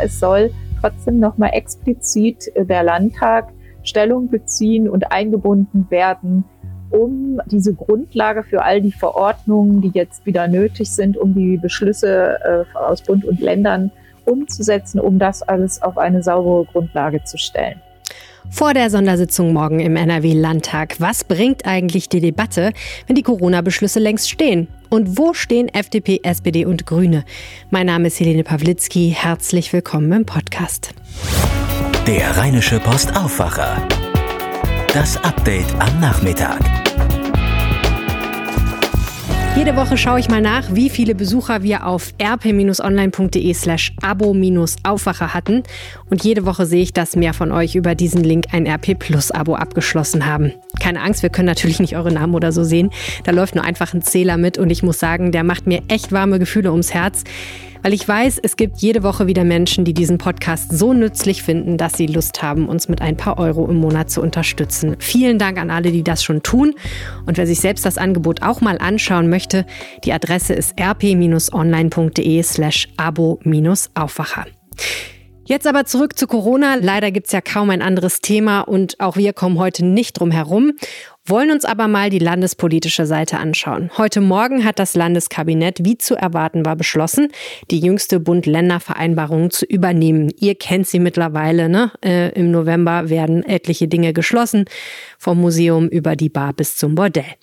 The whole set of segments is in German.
es soll trotzdem nochmal explizit der Landtag Stellung beziehen und eingebunden werden, um diese Grundlage für all die Verordnungen, die jetzt wieder nötig sind, um die Beschlüsse äh, aus Bund und Ländern umzusetzen, um das alles auf eine saubere Grundlage zu stellen. Vor der Sondersitzung morgen im NRW-Landtag. Was bringt eigentlich die Debatte, wenn die Corona-Beschlüsse längst stehen? Und wo stehen FDP, SPD und Grüne? Mein Name ist Helene Pawlitzki. Herzlich willkommen im Podcast. Der Rheinische Post Aufwacher. Das Update am Nachmittag. Jede Woche schaue ich mal nach, wie viele Besucher wir auf rp-online.de slash abo-aufwacher hatten. Und jede Woche sehe ich, dass mehr von euch über diesen Link ein RP Plus Abo abgeschlossen haben. Keine Angst, wir können natürlich nicht eure Namen oder so sehen. Da läuft nur einfach ein Zähler mit und ich muss sagen, der macht mir echt warme Gefühle ums Herz. Weil ich weiß, es gibt jede Woche wieder Menschen, die diesen Podcast so nützlich finden, dass sie Lust haben, uns mit ein paar Euro im Monat zu unterstützen. Vielen Dank an alle, die das schon tun. Und wer sich selbst das Angebot auch mal anschauen möchte, die Adresse ist rp-online.de slash abo-aufwacher. Jetzt aber zurück zu Corona. Leider gibt's ja kaum ein anderes Thema und auch wir kommen heute nicht drum herum wollen uns aber mal die landespolitische Seite anschauen. Heute Morgen hat das Landeskabinett, wie zu erwarten war, beschlossen, die jüngste Bund-Länder-Vereinbarung zu übernehmen. Ihr kennt sie mittlerweile. Ne? Äh, Im November werden etliche Dinge geschlossen, vom Museum über die Bar bis zum Bordell.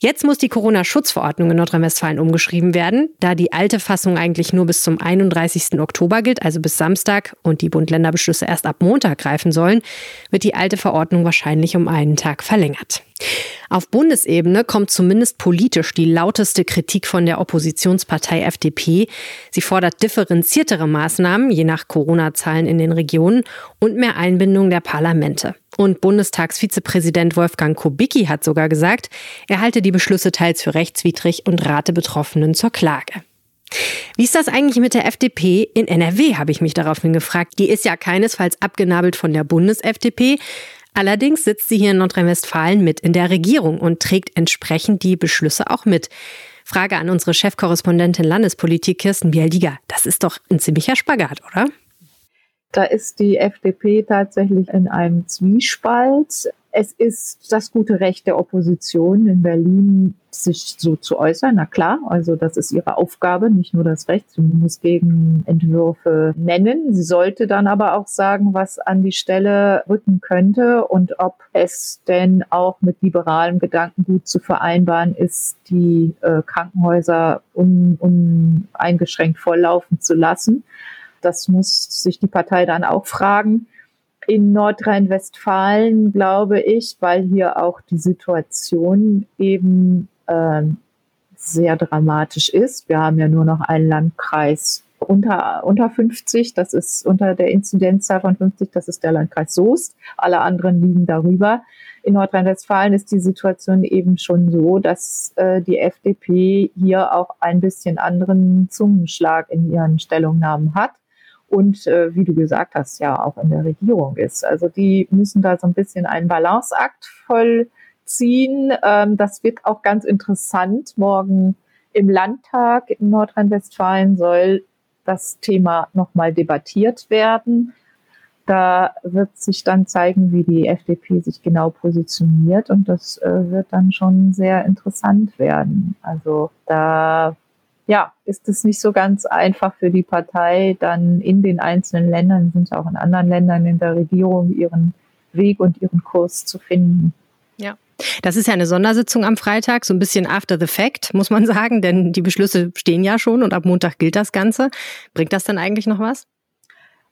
Jetzt muss die Corona-Schutzverordnung in Nordrhein-Westfalen umgeschrieben werden, da die alte Fassung eigentlich nur bis zum 31. Oktober gilt, also bis Samstag, und die Bund-Länder-Beschlüsse erst ab Montag greifen sollen, wird die alte Verordnung wahrscheinlich um einen Tag verlängert. Auf Bundesebene kommt zumindest politisch die lauteste Kritik von der Oppositionspartei FDP. Sie fordert differenziertere Maßnahmen, je nach Corona-Zahlen in den Regionen, und mehr Einbindung der Parlamente. Und Bundestagsvizepräsident Wolfgang Kubicki hat sogar gesagt, er halte die Beschlüsse teils für rechtswidrig und rate Betroffenen zur Klage. Wie ist das eigentlich mit der FDP in NRW, habe ich mich daraufhin gefragt. Die ist ja keinesfalls abgenabelt von der Bundes-FDP. Allerdings sitzt sie hier in Nordrhein-Westfalen mit in der Regierung und trägt entsprechend die Beschlüsse auch mit. Frage an unsere Chefkorrespondentin Landespolitik Kirsten Bialdiger. Das ist doch ein ziemlicher Spagat, oder? Da ist die FDP tatsächlich in einem Zwiespalt. Es ist das gute Recht der Opposition in Berlin, sich so zu äußern. Na klar, also das ist ihre Aufgabe, nicht nur das Recht. Sie muss Gegenentwürfe nennen. Sie sollte dann aber auch sagen, was an die Stelle rücken könnte und ob es denn auch mit liberalem Gedankengut zu vereinbaren ist, die äh, Krankenhäuser un, uneingeschränkt volllaufen zu lassen. Das muss sich die Partei dann auch fragen. In Nordrhein-Westfalen glaube ich, weil hier auch die Situation eben äh, sehr dramatisch ist. Wir haben ja nur noch einen Landkreis unter, unter 50, das ist unter der Inzidenzzahl von 50, das ist der Landkreis Soest. Alle anderen liegen darüber. In Nordrhein-Westfalen ist die Situation eben schon so, dass äh, die FDP hier auch ein bisschen anderen Zungenschlag in ihren Stellungnahmen hat und äh, wie du gesagt hast, ja auch in der Regierung ist. Also die müssen da so ein bisschen einen Balanceakt vollziehen. Ähm, das wird auch ganz interessant. Morgen im Landtag in Nordrhein-Westfalen soll das Thema nochmal debattiert werden. Da wird sich dann zeigen, wie die FDP sich genau positioniert und das äh, wird dann schon sehr interessant werden. Also da ja, ist es nicht so ganz einfach für die Partei, dann in den einzelnen Ländern, sind auch in anderen Ländern in der Regierung, ihren Weg und ihren Kurs zu finden. Ja. Das ist ja eine Sondersitzung am Freitag, so ein bisschen after the fact, muss man sagen, denn die Beschlüsse stehen ja schon und ab Montag gilt das Ganze. Bringt das dann eigentlich noch was?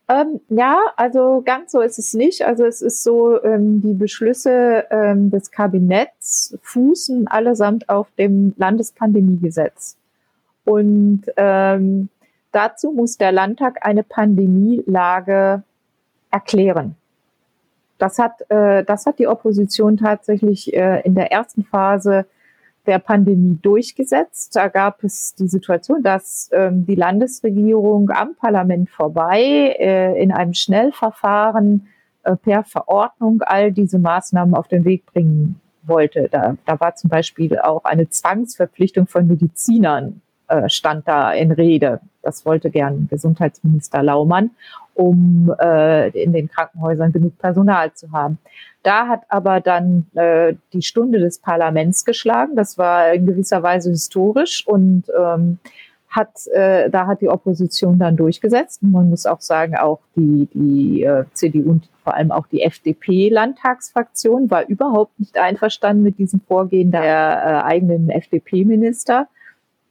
Ähm, ja, also ganz so ist es nicht. Also es ist so, ähm, die Beschlüsse ähm, des Kabinetts fußen allesamt auf dem Landespandemiegesetz. Und ähm, dazu muss der Landtag eine Pandemielage erklären. Das hat, äh, das hat die Opposition tatsächlich äh, in der ersten Phase der Pandemie durchgesetzt. Da gab es die Situation, dass ähm, die Landesregierung am Parlament vorbei äh, in einem Schnellverfahren äh, per Verordnung all diese Maßnahmen auf den Weg bringen wollte. Da, da war zum Beispiel auch eine Zwangsverpflichtung von Medizinern äh, stand da in Rede. Das wollte gern Gesundheitsminister Laumann, um äh, in den Krankenhäusern genug Personal zu haben. Da hat aber dann äh, die Stunde des Parlaments geschlagen. Das war in gewisser Weise historisch und ähm, hat, äh, da hat die Opposition dann durchgesetzt. Und man muss auch sagen, auch die, die äh, CDU und vor allem auch die FDP-Landtagsfraktion war überhaupt nicht einverstanden mit diesem Vorgehen der äh, eigenen FDP-Minister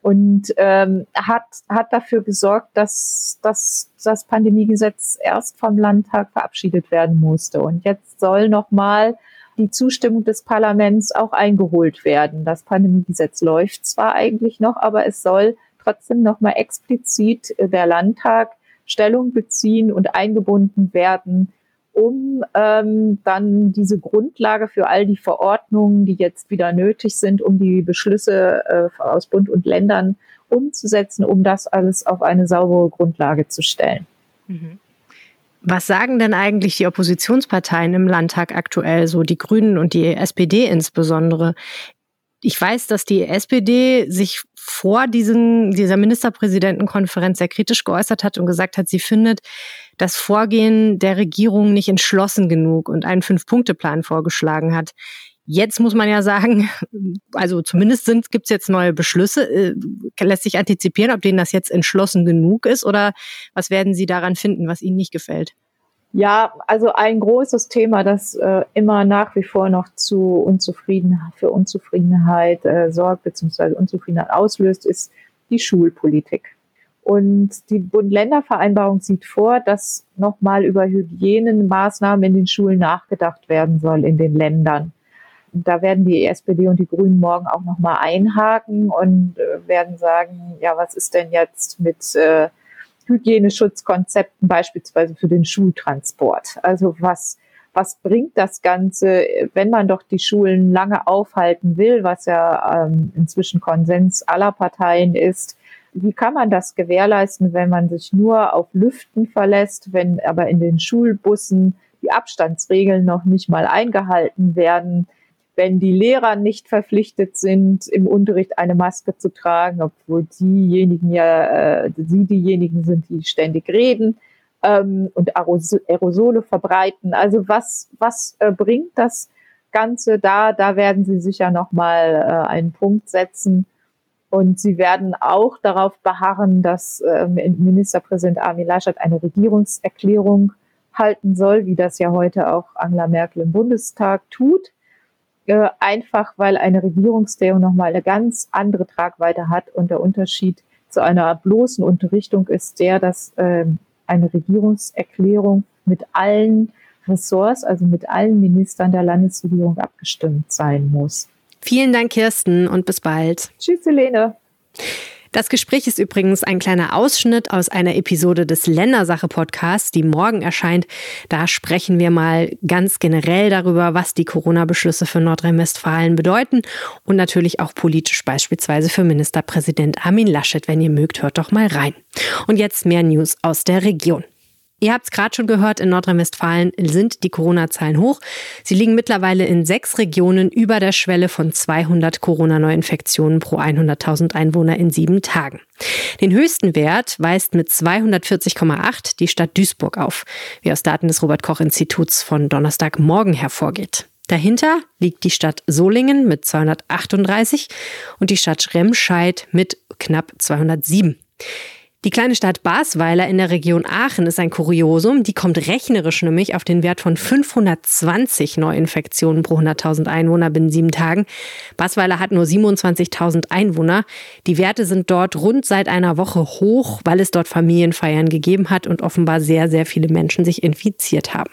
und ähm, hat, hat dafür gesorgt, dass, dass das Pandemiegesetz erst vom Landtag verabschiedet werden musste. Und jetzt soll nochmal die Zustimmung des Parlaments auch eingeholt werden. Das Pandemiegesetz läuft zwar eigentlich noch, aber es soll trotzdem nochmal explizit der Landtag Stellung beziehen und eingebunden werden um ähm, dann diese Grundlage für all die Verordnungen, die jetzt wieder nötig sind, um die Beschlüsse äh, aus Bund und Ländern umzusetzen, um das alles auf eine saubere Grundlage zu stellen. Mhm. Was sagen denn eigentlich die Oppositionsparteien im Landtag aktuell, so die Grünen und die SPD insbesondere? Ich weiß, dass die SPD sich vor diesen, dieser Ministerpräsidentenkonferenz sehr kritisch geäußert hat und gesagt hat, sie findet das Vorgehen der Regierung nicht entschlossen genug und einen Fünf-Punkte-Plan vorgeschlagen hat. Jetzt muss man ja sagen, also zumindest gibt es jetzt neue Beschlüsse. Äh, lässt sich antizipieren, ob denen das jetzt entschlossen genug ist oder was werden Sie daran finden, was Ihnen nicht gefällt? Ja, also ein großes Thema, das äh, immer nach wie vor noch zu Unzufriedenheit, für Unzufriedenheit äh, sorgt bzw. Unzufriedenheit auslöst, ist die Schulpolitik. Und die Bund-Länder-Vereinbarung sieht vor, dass nochmal über Hygienemaßnahmen in den Schulen nachgedacht werden soll in den Ländern. Da werden die SPD und die Grünen morgen auch nochmal einhaken und äh, werden sagen, ja, was ist denn jetzt mit äh, Hygieneschutzkonzepten beispielsweise für den Schultransport. Also was, was bringt das Ganze, wenn man doch die Schulen lange aufhalten will, was ja ähm, inzwischen Konsens aller Parteien ist? Wie kann man das gewährleisten, wenn man sich nur auf Lüften verlässt, wenn aber in den Schulbussen die Abstandsregeln noch nicht mal eingehalten werden? wenn die Lehrer nicht verpflichtet sind, im Unterricht eine Maske zu tragen, obwohl diejenigen ja, äh, sie diejenigen sind, die ständig reden ähm, und Aerosole verbreiten. Also was, was äh, bringt das Ganze da? Da werden sie sicher nochmal äh, einen Punkt setzen. Und sie werden auch darauf beharren, dass äh, Ministerpräsident Armin Laschet eine Regierungserklärung halten soll, wie das ja heute auch Angela Merkel im Bundestag tut äh, einfach weil eine Regierungsdrehung nochmal eine ganz andere Tragweite hat und der Unterschied zu einer bloßen Unterrichtung ist der, dass äh, eine Regierungserklärung mit allen Ressorts, also mit allen Ministern der Landesregierung abgestimmt sein muss. Vielen Dank, Kirsten, und bis bald. Tschüss, Helene. Das Gespräch ist übrigens ein kleiner Ausschnitt aus einer Episode des Ländersache-Podcasts, die morgen erscheint. Da sprechen wir mal ganz generell darüber, was die Corona-Beschlüsse für Nordrhein-Westfalen bedeuten und natürlich auch politisch beispielsweise für Ministerpräsident Armin Laschet. Wenn ihr mögt, hört doch mal rein. Und jetzt mehr News aus der Region. Ihr habt es gerade schon gehört, in Nordrhein-Westfalen sind die Corona-Zahlen hoch. Sie liegen mittlerweile in sechs Regionen über der Schwelle von 200 Corona-Neuinfektionen pro 100.000 Einwohner in sieben Tagen. Den höchsten Wert weist mit 240,8 die Stadt Duisburg auf, wie aus Daten des Robert-Koch-Instituts von Donnerstagmorgen hervorgeht. Dahinter liegt die Stadt Solingen mit 238 und die Stadt Remscheid mit knapp 207. Die kleine Stadt Basweiler in der Region Aachen ist ein Kuriosum. Die kommt rechnerisch nämlich auf den Wert von 520 Neuinfektionen pro 100.000 Einwohner binnen sieben Tagen. Basweiler hat nur 27.000 Einwohner. Die Werte sind dort rund seit einer Woche hoch, weil es dort Familienfeiern gegeben hat und offenbar sehr, sehr viele Menschen sich infiziert haben.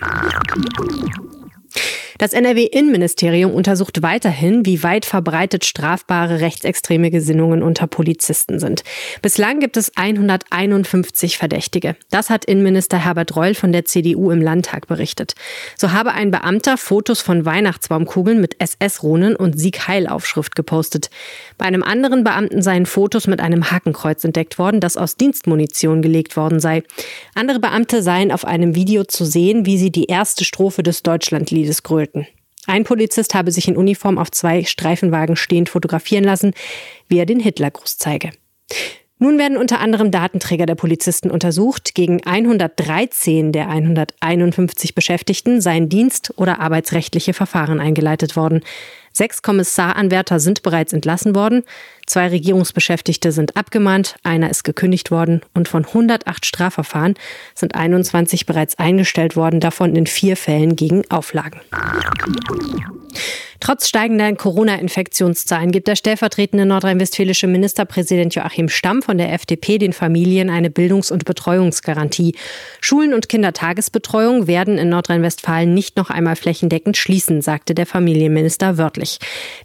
Das NRW-Innenministerium untersucht weiterhin, wie weit verbreitet strafbare rechtsextreme Gesinnungen unter Polizisten sind. Bislang gibt es 151 Verdächtige. Das hat Innenminister Herbert Reul von der CDU im Landtag berichtet. So habe ein Beamter Fotos von Weihnachtsbaumkugeln mit SS-Runen und Sieg-Heil-Aufschrift gepostet. Bei einem anderen Beamten seien Fotos mit einem Hakenkreuz entdeckt worden, das aus Dienstmunition gelegt worden sei. Andere Beamte seien auf einem Video zu sehen, wie sie die erste Strophe des Deutschlandliedes grölten wollten. Ein Polizist habe sich in Uniform auf zwei Streifenwagen stehend fotografieren lassen, wie er den Hitlergruß zeige. Nun werden unter anderem Datenträger der Polizisten untersucht. Gegen 113 der 151 Beschäftigten seien dienst- oder arbeitsrechtliche Verfahren eingeleitet worden. Sechs Kommissaranwärter sind bereits entlassen worden, zwei Regierungsbeschäftigte sind abgemahnt, einer ist gekündigt worden und von 108 Strafverfahren sind 21 bereits eingestellt worden, davon in vier Fällen gegen Auflagen. Trotz steigender Corona-Infektionszahlen gibt der stellvertretende nordrhein-westfälische Ministerpräsident Joachim Stamm von der FDP den Familien eine Bildungs- und Betreuungsgarantie. Schulen und Kindertagesbetreuung werden in Nordrhein-Westfalen nicht noch einmal flächendeckend schließen, sagte der Familienminister wörtlich.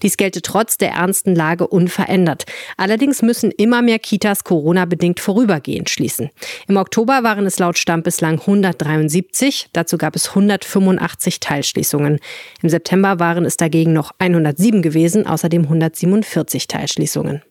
Dies gelte trotz der ernsten Lage unverändert. Allerdings müssen immer mehr Kitas Corona-bedingt vorübergehend schließen. Im Oktober waren es laut Stamm bislang 173, dazu gab es 185 Teilschließungen. Im September waren es dagegen noch 107 gewesen, außerdem 147 Teilschließungen.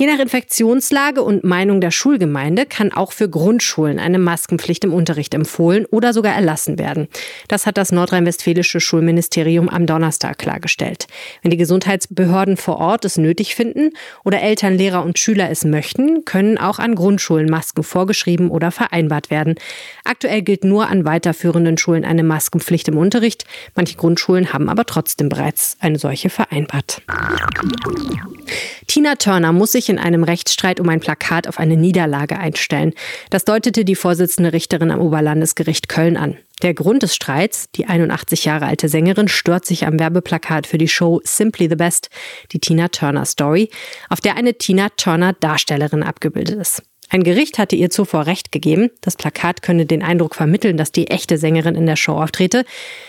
Je nach Infektionslage und Meinung der Schulgemeinde kann auch für Grundschulen eine Maskenpflicht im Unterricht empfohlen oder sogar erlassen werden. Das hat das nordrhein-westfälische Schulministerium am Donnerstag klargestellt. Wenn die Gesundheitsbehörden vor Ort es nötig finden oder Eltern, Lehrer und Schüler es möchten, können auch an Grundschulen Masken vorgeschrieben oder vereinbart werden. Aktuell gilt nur an weiterführenden Schulen eine Maskenpflicht im Unterricht. Manche Grundschulen haben aber trotzdem bereits eine solche vereinbart. Tina Turner muss sich in einem Rechtsstreit um ein Plakat auf eine Niederlage einstellen. Das deutete die Vorsitzende Richterin am Oberlandesgericht Köln an. Der Grund des Streits, die 81 Jahre alte Sängerin stört sich am Werbeplakat für die Show Simply the Best, die Tina Turner Story, auf der eine Tina Turner Darstellerin abgebildet ist. Ein Gericht hatte ihr zuvor Recht gegeben. Das Plakat könne den Eindruck vermitteln, dass die echte Sängerin in der Show auftrete.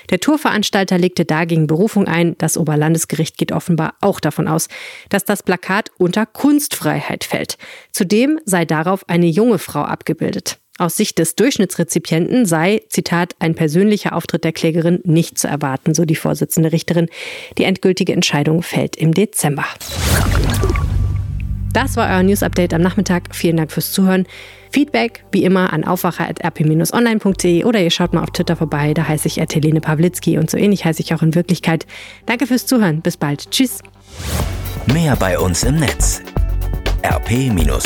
Der Tourveranstalter legte dagegen Berufung ein. Das Oberlandesgericht geht offenbar auch davon aus, dass das Plakat unter Kunstfreiheit fällt. Zudem sei darauf eine junge Frau abgebildet. Aus Sicht des Durchschnittsrezipienten sei, Zitat, ein persönlicher Auftritt der Klägerin nicht zu erwarten, so die Vorsitzende Richterin. Die endgültige Entscheidung fällt im Dezember. Das war euer News Update am Nachmittag. Vielen Dank fürs Zuhören. Feedback wie immer an aufwacher.rp-online.de oder ihr schaut mal auf Twitter vorbei. Da heiße ich Helene Pawlitzki und so ähnlich heiße ich auch in Wirklichkeit. Danke fürs Zuhören. Bis bald. Tschüss. Mehr bei uns im Netz rp-online.de